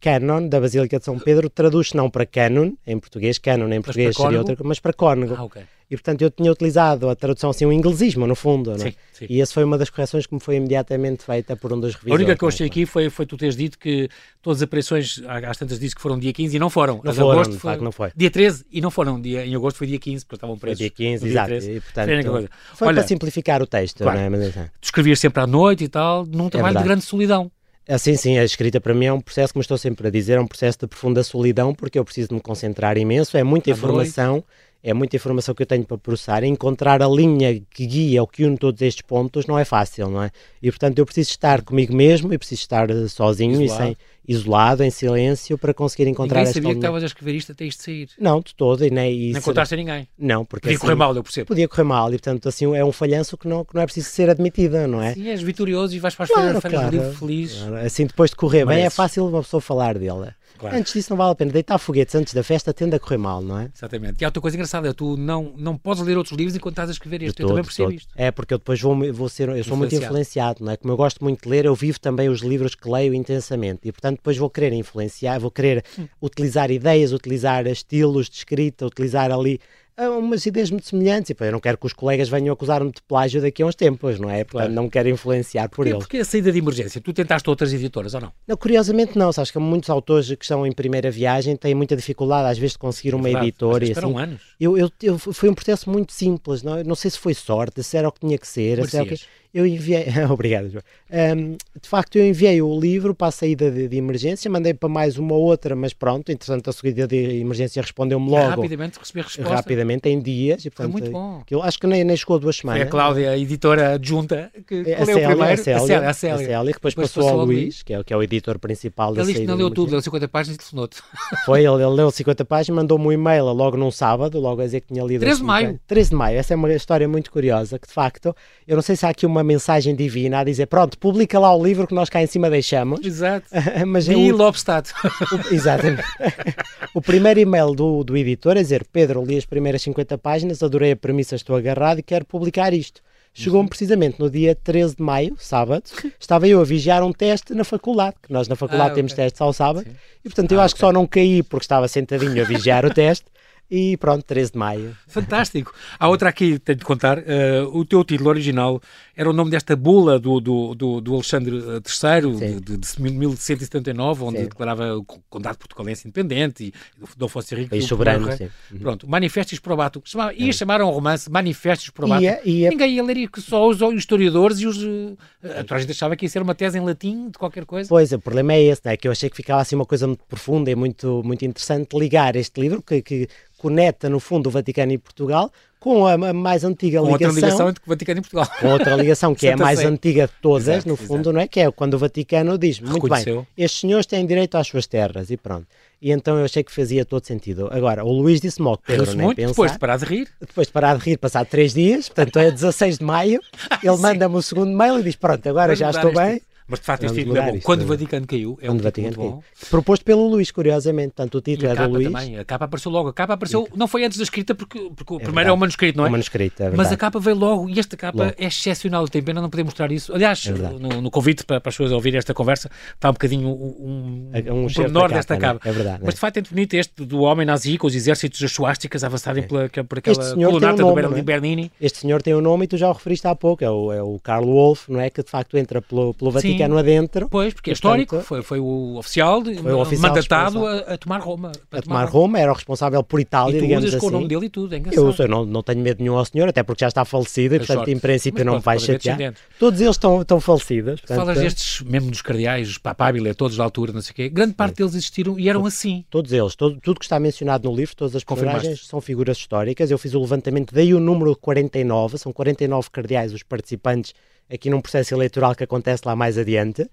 canon da Basílica de São Pedro traduz não para canon, em português, canon em português seria outra mas para cónego. Ah, okay. E portanto eu tinha utilizado a tradução assim, um inglesismo no fundo, não é? Sim, sim. E essa foi uma das correções que me foi imediatamente feita por um dos revisores. A única que eu achei aqui foi, foi tu teres dito que todas as aparições, às tantas disse que foram dia 15 e não foram. Não foram, agosto foi, não foi. Dia 13 e não foram. Dia, em agosto foi dia 15, porque estavam presos. Foi dia 15, dia exato. 13. E, portanto, foi Olha, para simplificar o texto, claro, não é? Mas, assim. Tu escrevias sempre à noite e tal, num é trabalho é de grande solidão. Ah, sim, sim, a escrita para mim é um processo, como estou sempre a dizer, é um processo de profunda solidão, porque eu preciso de me concentrar imenso, é muita informação, é muita informação que eu tenho para processar, encontrar a linha que guia ou que une todos estes pontos não é fácil, não é? E portanto eu preciso estar comigo mesmo e preciso estar eh, sozinho Isolado. e sem isolado, em silêncio, para conseguir encontrar Ninguém esta sabia que estavas a escrever isto até isto sair. Não, de todo. E nem, e nem contaste a ninguém. Não, porque Podia assim, correr mal, eu percebo. Podia correr mal, e portanto assim é um falhanço que não, que não é preciso ser admitido, não é? Sim, és vitorioso e vais para as claro, feiras claro, feliz. Claro. Assim, depois de correr bem, é fácil uma pessoa falar dele. Claro. Antes disso não vale a pena. Deitar foguetes antes da festa tende a correr mal, não é? Exatamente. E há outra coisa engraçada, tu não, não podes ler outros livros enquanto estás a escrever este. eu também percebo isto. É, porque eu depois vou, vou ser, eu sou muito influenciado, não é? Como eu gosto muito de ler, eu vivo também os livros que leio intensamente e portanto depois vou querer influenciar, vou querer hum. utilizar ideias, utilizar estilos de escrita, utilizar ali umas ideias muito semelhantes. E pô, eu não quero que os colegas venham acusar-me de plágio daqui a uns tempos, não é? Portanto, claro. não quero influenciar por eles. Porque a saída de emergência, tu tentaste outras editoras ou não? não curiosamente não, sabes que muitos autores que estão em primeira viagem têm muita dificuldade às vezes de conseguir é uma verdade, editora. E assim, anos. Eu, eu, eu, foi um processo muito simples, não, não sei se foi sorte, se era o que tinha que ser, se era o que eu enviei. Obrigado, João. Um, de facto, eu enviei o livro para a saída de, de, emergência, mandei para mais uma outra, mas pronto, entretanto, a saída de emergência respondeu-me logo. rapidamente recebi a resposta. Rapidamente, em dias. E, portanto, Foi muito bom. Eu acho que nem, nem chegou a duas semanas. Foi a Cláudia, a editora adjunta, que é, a Célia, primeiro. A Célia, a Célia, a Célia. A Célia que depois, depois passou, passou ao Luís, que é, que é o editor principal da Ele não leu tudo, leu 50 páginas e telefonou-te. Foi, ele, ele leu 50 páginas, mandou-me um e-mail logo num sábado, logo a dizer que tinha lido. 13 de maio. 13 de maio. Essa é uma história muito curiosa, que de facto, eu não sei se há aqui uma mensagem divina a dizer: pronto, publica lá o livro que nós cá em cima deixamos. Exato. Mas é o... Lobstad. Exatamente. o primeiro e-mail do, do editor é dizer: Pedro, li as primeiras 50 páginas, adorei a premissa, estou agarrado e quero publicar isto. Chegou-me uhum. precisamente no dia 13 de maio, sábado, estava eu a vigiar um teste na faculdade, que nós na faculdade ah, temos okay. testes ao sábado, Sim. e portanto eu ah, acho okay. que só não caí porque estava sentadinho a vigiar o teste, e pronto, 13 de maio. Fantástico. Há outra aqui, tenho de contar. Uh, o teu título original era o nome desta bula do, do, do, do Alexandre III, de, de, de 1179, onde sim. declarava o condado portugalense independente e Dom Fosse Rico. E soberano, sim. Uhum. Pronto, Manifestos Probato. Chamava, ia é. chamar um romance Manifestos Probato. Ia, ia... Ninguém ia ler que só os historiadores e os... Uh, a gente achava que ia ser uma tese em latim de qualquer coisa. Pois, o problema é esse, é que eu achei que ficava assim uma coisa muito profunda e muito, muito interessante ligar este livro, que, que conecta, no fundo, o Vaticano e Portugal com a, mais antiga ligação. Com outra ligação entre o Vaticano e Portugal. Com outra ligação que é a mais antiga de todas, exato, no fundo, exato. não é? Que é quando o Vaticano diz: muito bem, estes senhores têm direito às suas terras e pronto. E então eu achei que fazia todo sentido. Agora, o Luís disse logo, Pedro, nem muito, pensar. Depois de parar de rir. Depois de parar de rir, passado três dias, portanto é 16 de maio, ele manda-me o segundo mail e diz, pronto, agora já estou bem. Mas de facto este título é bom. Quando o Vaticano caiu, é um Vaticano muito bom. Proposto pelo Luís, curiosamente. Tanto o título e é do Luís. Também. A capa apareceu logo. A capa apareceu, não foi antes da escrita, porque, porque o é primeiro é o manuscrito, não é? O manuscrito, é Mas a capa veio logo e esta capa logo. é excepcional. Tem pena não poder mostrar isso. Aliás, é no, no, convite para, para, as pessoas ouvirem esta conversa, está um bocadinho um, um, um, um pormenor desta é? capa. É verdade. Mas de facto é muito bonito este do homem nazi com os exércitos das suásticas avançarem pela, por aquela colunata um do Bernini. Este senhor tem um nome e tu já o referiste há pouco. É o, é o Carlo Wolff, não é? Que de facto entra pelo, pelo Vaticano Vaticano Sim. adentro. Pois, porque é histórico, foi, foi o oficial, foi o oficial mandatado a, a, tomar Roma. A tomar Roma. Roma. era o responsável por Itália, e tu digamos assim. com o nome dele e tudo, é eu, eu não, não tenho medo nenhum ao senhor, até porque já está falecido e, portanto, em princípio, não me vai chatear. Todos eles estão, estão falecidos. Portanto, Falas destes, mesmo dos cardeais, papábile, todos da altura, não sei o quê, grande parte deles existiram e eram assim. Todos eles, todo, tudo que está mencionado no livro, todas as personagens são figuras históricas. Eu fiz o levantamento, dei o número 49, são 49 cardeais os participantes aqui num processo eleitoral que acontece lá mais adiante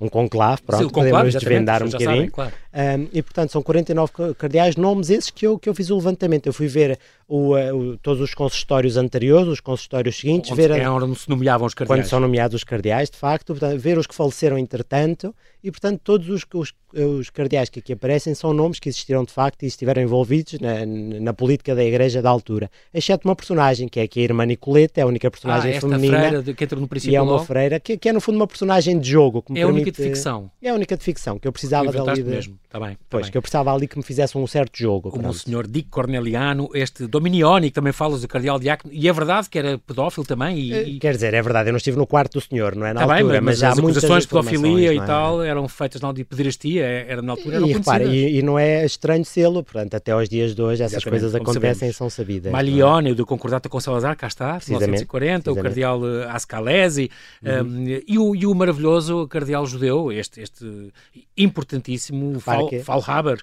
um conclave, pronto, Sim, conclave, podemos desvendar um bocadinho. Sabem, claro. Um, e portanto são 49 cardeais, nomes esses que eu, que eu fiz o levantamento. Eu fui ver o, uh, o, todos os consistórios anteriores, os consistórios seguintes, onde, ver é onde se nomeavam os cardeais. Quando são nomeados os cardeais, de facto, portanto, ver os que faleceram entretanto e portanto todos os, os, os cardeais que aqui aparecem são nomes que existiram de facto e estiveram envolvidos na, na política da igreja da altura, exceto uma personagem que é aqui a irmã Nicoleta, é a única personagem ah, feminina. de, que entra no princípio e é uma freira que, que, é no fundo uma personagem de jogo. Que me é a única de ficção. É a única de ficção, que eu precisava dali de... mesmo, está bem. Tá pois, bem. que eu precisava ali que me fizesse um certo jogo. Como pronto. o senhor Dick Corneliano, este Dominioni, que também falas do cardeal Diácono, e é verdade que era pedófilo também. E, e... Quer dizer, é verdade, eu não estive no quarto do senhor, não é na tá altura, bem, mas, mas, já as acusações de pedofilia é? e tal eram feitas na de pederastia, é, era na altura, eram e, repara, e, e, não é estranho sê-lo, portanto, até aos dias de hoje essas Exatamente, coisas acontecem e são sabidas. Malione, é? do Concordata com Salazar, cá está, 1940, o cardeal uh, Ascalesi, uhum. um, e, o, e o maravilhoso cardeal judeu, este, este importantíssimo Fal, Falhaber,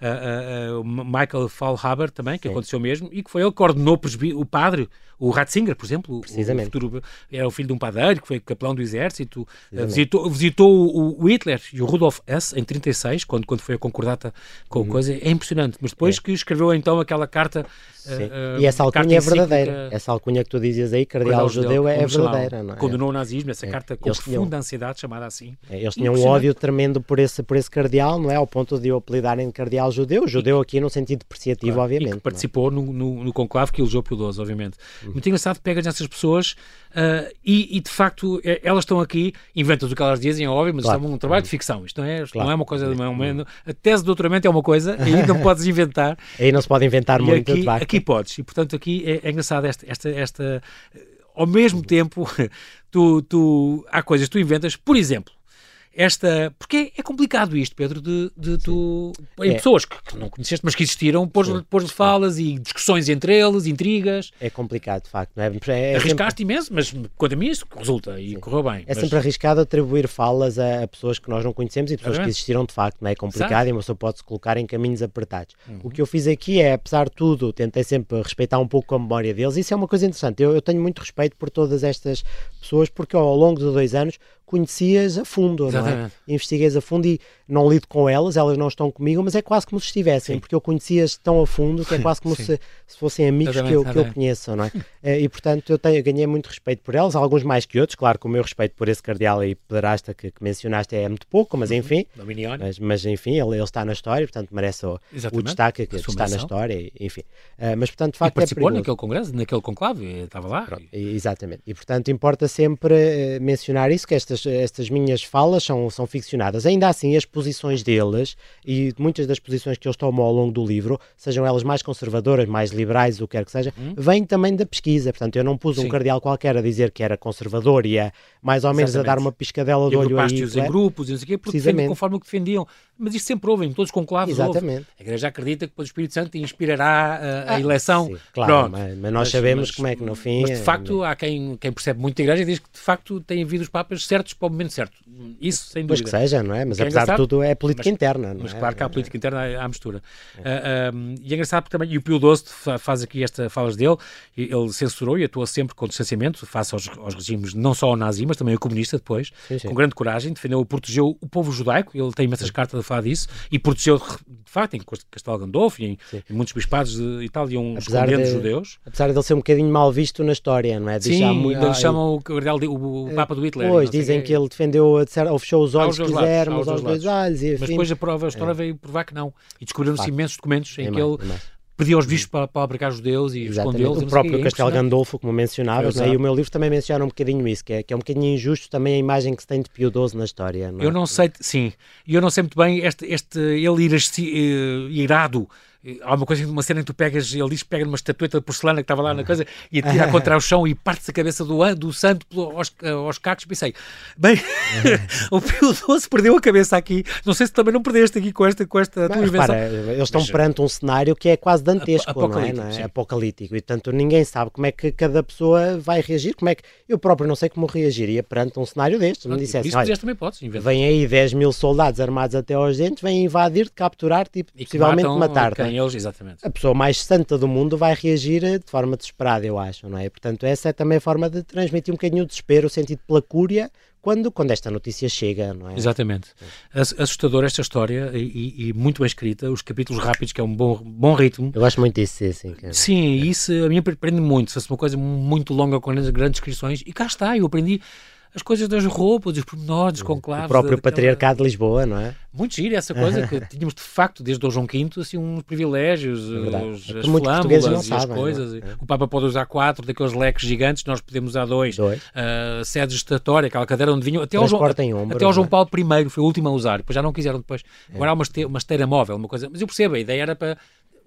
uh, uh, Michael Fallhaber também, que Sim. aconteceu mesmo, e que foi ele que ordenou o padre, o Ratzinger, por exemplo, Precisamente. O futuro, era o filho de um padeiro, que foi capelão do exército, uh, visitou, visitou o, Hitler e o Rudolf Hess em 36, quando, quando foi a concordata com a uhum. coisa, é impressionante, mas depois é. que escreveu então aquela carta Uh, e essa alcunha é verdadeira. Essa alcunha que tu dizias aí, cardeal judeu, é, é verdadeira. Não é? Condenou o nazismo, essa é. carta com profunda tinham, ansiedade, chamada assim. É, eles tinham um ódio tremendo por esse, por esse cardeal, não é? Ao ponto de o apelidarem de cardeal judeu. Judeu aqui no sentido depreciativo, claro, obviamente. Que participou no, no, no, conclave que elogiou Pio XII, obviamente. Uhum. Muito engraçado pegas nessas pessoas uh, e, e, de facto, é, elas estão aqui, inventam o que elas dizem, é óbvio, mas claro. isto é um trabalho de ficção. Isto não é, claro. não é uma coisa. Não é uma, a tese de doutoramento é uma coisa, aí não podes inventar. aí não se pode inventar muito, aqui, aqui podes. E, portanto, aqui é, é engraçado esta, esta, esta. Ao mesmo tempo, tu, tu, há coisas que tu inventas, por exemplo, esta. Porque é, complicado isto, Pedro, de, de tu. Em é. pessoas que, que, não conheceste, mas que existiram, pôs-lhe falas e discussões entre eles, intrigas. É complicado, de facto. Não é? é, é Arriscaste sempre... imenso, mas quanto a mim isso resulta e Sim. correu bem. É mas... sempre arriscado atribuir falas a, a, pessoas que nós não conhecemos e pessoas que existiram de facto. Não é complicado Sabe? e uma pessoa pode se colocar em caminhos apertados. Uhum. O que eu fiz aqui é, apesar de tudo, tentei sempre respeitar um pouco a memória deles. Isso é uma coisa interessante. Eu, eu tenho muito respeito por todas estas pessoas porque ao longo de dois anos conhecias a fundo, Exatamente. não é? Investiguei a fundo e não lido com elas, elas não estão comigo, mas é quase como se estivessem, Sim. porque eu conhecia-as tão a fundo que é quase como se, se, fossem amigos que eu, que eu conheço, não é? Eh, e portanto eu, tenho, eu ganhei muito respeito por elas, alguns mais que outros, claro que o meu respeito por esse cardeal aí pederasta que, que mencionaste é muito pouco, mas uhum. enfim, mas, mas, enfim, ele, ele, está na história, portanto merece o, o destaque que está na história, enfim. Uh, mas portanto, de facto, e participou é naquele congresso, naquele conclave, estava lá. Pronto, e... Exatamente, e portanto importa sempre uh, mencionar isso, que estas, estas minhas falas são, são ficcionadas. Ainda assim, as posições deles e muitas das posições que eles tomam ao longo do livro, sejam elas mais conservadoras, mais liberais, o que quer que seja, hum. vêm também da pesquisa. Portanto, eu não pus Sim. um cardeal qualquer a dizer que era conservador e a mais ou menos Exatamente. a dar uma piscadela de olho aí. em grupos e não sei o quê, porque defendem conforme o que defendiam. Mas isto sempre ouvem, todos conclaves Exatamente. Ouve. A Igreja acredita que depois o Espírito Santo inspirará a, a ah, eleição. Sim, claro, mas, mas, nós mas, sabemos mas, como é que no fim... Mas de facto, há quem, quem percebe muito a Igreja e diz que de facto tem havido os Papas certos para o momento certo. Isso sem dúvida. Pois que seja, não é? Mas é apesar de tudo é política mas, interna, não mas é? claro que há política interna à, mistura. É. Uh, um, e é engraçado porque também, e o Pio XII faz aqui esta falas dele, ele censurou e atua sempre com distanciamento face aos, aos regimes, não só ao nazi, mas também ao comunista depois, sim, sim. com grande coragem, defendeu, protegeu o povo judaico, ele tem imensas cartas a falar disso, e protegeu, de facto, em Castelo Gandolfo e em, em muitos bispados de Itália, um escondendo de, judeus. Apesar de ele ser um bocadinho mal visto na história, não é? De sim, ainda lhe chamam o, o, o, Papa do Hitler. Pois, dizem que ele defendeu, ou fechou os olhos, se quisermos, aos dois olhos. E, Mas depois a prova, a história é. veio provar que não. E descobriram-se imensos documentos em é que ele pediu aos bispos para, para abrigar judeus e escondê-los. O próprio é Castelo Gandolfo, como mencionavas, né? e o meu livro também menciona um bocadinho isso, que é, que é um bocadinho injusto também a imagem que se tem de Pio XII na história. Não é? Eu não sei, sim, e eu não sei muito bem este, este ele ir, uh, irado há uma coisa, uma cena em que tu pegas, ele diz que pega numa estatueta de porcelana que estava lá na coisa e atira contra o chão e parte-se a cabeça do, do santo aos, aos cacos. Pensei, bem, o Pio XII perdeu a cabeça aqui. Não sei se também não perdeste aqui com esta, com esta tua invenção. Para, eles estão Mas, perante um cenário que é quase dantesco, apocalíptico, não é? Não é? Apocalíptico. E portanto ninguém sabe como é que cada pessoa vai reagir. Como é que eu próprio não sei como reagiria perante um cenário deste. Me dissesse, olha, também podes, vem aí 10 mil soldados armados até aos dentes, vêm invadir-te, capturar-te e, e possivelmente matar-te. Eles, exatamente. A pessoa mais santa do mundo vai reagir de forma desesperada, eu acho, não é? Portanto, essa é também a forma de transmitir um bocadinho o desespero, o sentido pela cúria, quando, quando esta notícia chega, não é? Exatamente. Assustadora esta história e, e, muito bem escrita, os capítulos rápidos, que é um bom, bom ritmo. Eu gosto muito disso, sim. Sim, sim isso a mim prende muito. Se fosse uma coisa muito longa com grandes descrições, e cá está, eu aprendi as coisas das roupas, os pormenores, os conclaves. O próprio daquela... patriarcado de Lisboa, não é? Muito giro essa coisa, que tínhamos de facto, desde o João V, assim, uns privilégios, é os, as flâmulas e sabem, as coisas. É? O Papa pode usar quatro daqueles leques gigantes, nós podemos usar dois. dois. Uh, sede gestatória, aquela cadeira onde vinham. Até ao João, ombro, até ao João é? Paulo I foi o último a usar, depois já não quiseram depois. É. Agora há uma esteira, uma esteira móvel, uma coisa. Mas eu percebo, a ideia era para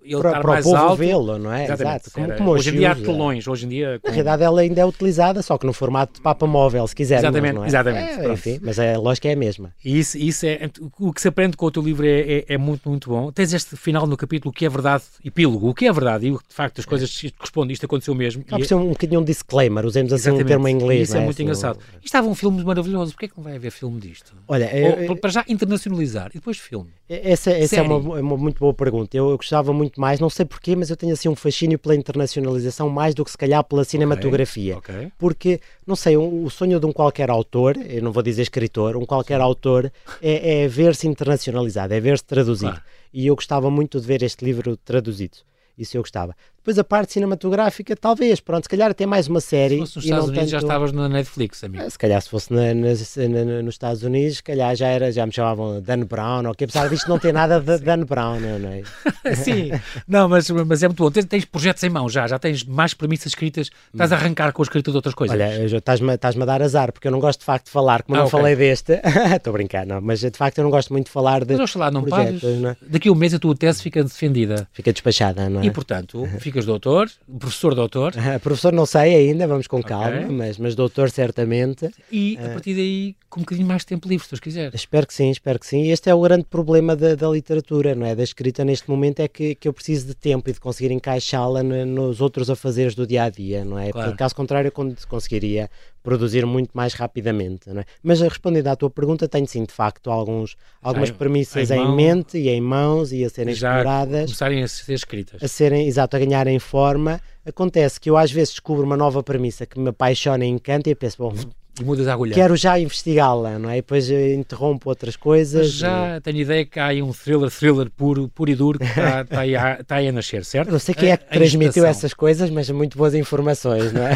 ele para, estar mais o povo alto. vê-lo, não é? Exatamente. Exato. Como, como hoje, em dia há telões, hoje em dia... Na realidade ela ainda é utilizada, só que no formato de papa móvel, se quiser. Exatamente, é? exatamente. É, enfim, mas a lógica é a mesma. E isso, isso é, o que se aprende com o teu livro é, é, é, muito, muito bom. Tens este final no capítulo, o que é verdade, epílogo, o que é verdade, e de facto as coisas correspondem, isto aconteceu mesmo. Por ser um bocadinho um disclaimer, usemos assim exatamente. um termo em inglês. Isso é, é muito engraçado. E estava um filme maravilhoso, porquê é que não vai haver filme disto? Olha, Ou, para já internacionalizar, e depois filme. Essa, essa é uma, uma, muito boa pergunta. Eu, eu gostava muito mais, não sei porquê, mas eu tenho assim um fascínio pela internacionalização mais do que se calhar pela cinematografia. Okay, okay. Porque, não sei, um, o sonho de um qualquer autor, eu não vou dizer escritor, um qualquer autor é, é ver-se internacionalizado, é ver-se traduzido. Claro. E eu gostava muito de ver este livro traduzido. Isso eu gostava. Depois a parte cinematográfica, talvez, pronto, se calhar até mais uma série. Se fosse nos Estados Unidos tanto... já estavas na Netflix, amigo. Se calhar se fosse na, na, na, nos Estados Unidos, se calhar já, era, já me chamavam Dan Brown, que apesar disto não tem nada de Dan Brown, não é? Sim, não, mas, mas é muito bom. Tens, tens, projetos em mão já, já tens mais premissas escritas, estás a arrancar com a escrita de outras coisas. Olha, estás-me estás a dar azar, porque eu não gosto de facto de falar, como ah, não okay. falei deste, estou a brincar, não, mas de facto eu não gosto muito de falar de. Mas falar, não projetos, não é? Daqui a um mês a tua tese fica defendida. Fica despachada, não é? E portanto, ficas doutor professor doutor? Uh, professor não sei ainda, vamos com calma, okay. mas, mas doutor certamente. E a partir daí com um bocadinho mais de tempo livre, se quiser. Espero que sim, espero que sim. Este é o grande problema da, da literatura, não é? Da escrita neste momento é que, que eu preciso de tempo e de conseguir encaixá-la nos outros afazeres do dia a dia, não é? Claro. Porque caso contrário eu conseguiria produzir muito mais rapidamente, não é? Mas respondendo à tua pergunta, tenho sim de facto alguns, algumas Já, premissas em, em, mente e em mãos e a serem já exploradas. começarem a ser escritas. A serem, exato, a ganharem forma. Acontece que eu às vezes descubro uma nova premissa que me apaixona e encanta e penso, bom, e mudas a agulha. Quero já investigá-la, não é? E depois interrompo outras coisas. Mas já e... tenho ideia que há aí um thriller, thriller puro, puro e duro que está, está, aí, a, está aí a nascer, certo? Eu não sei quem é que a, transmitiu essas coisas, mas muito boas informações, não é?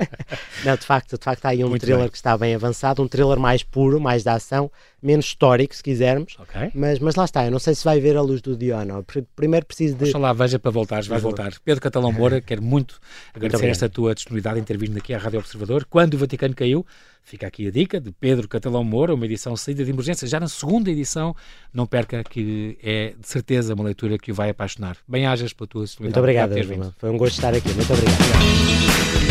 não, de facto, de facto há aí um muito thriller bem. que está bem avançado, um thriller mais puro, mais de ação, menos histórico, se quisermos. Okay. Mas, mas lá está, eu não sei se vai ver a luz do dia ou não. Primeiro preciso de. Oxalá veja para voltares, vai voltar. Pedro Catalão Moura, quero muito agradecer muito esta tua disponibilidade em ter vindo aqui à Rádio Observador. Quando o Vaticano caiu, fica aqui a dica de Pedro Catalão Moura, uma edição saída de emergência, já na segunda edição. Não perca, que é de certeza uma leitura que o vai apaixonar. Bem-ajas pela tua disponibilidade. Muito obrigado, Foi um gosto estar aqui. Muito obrigado.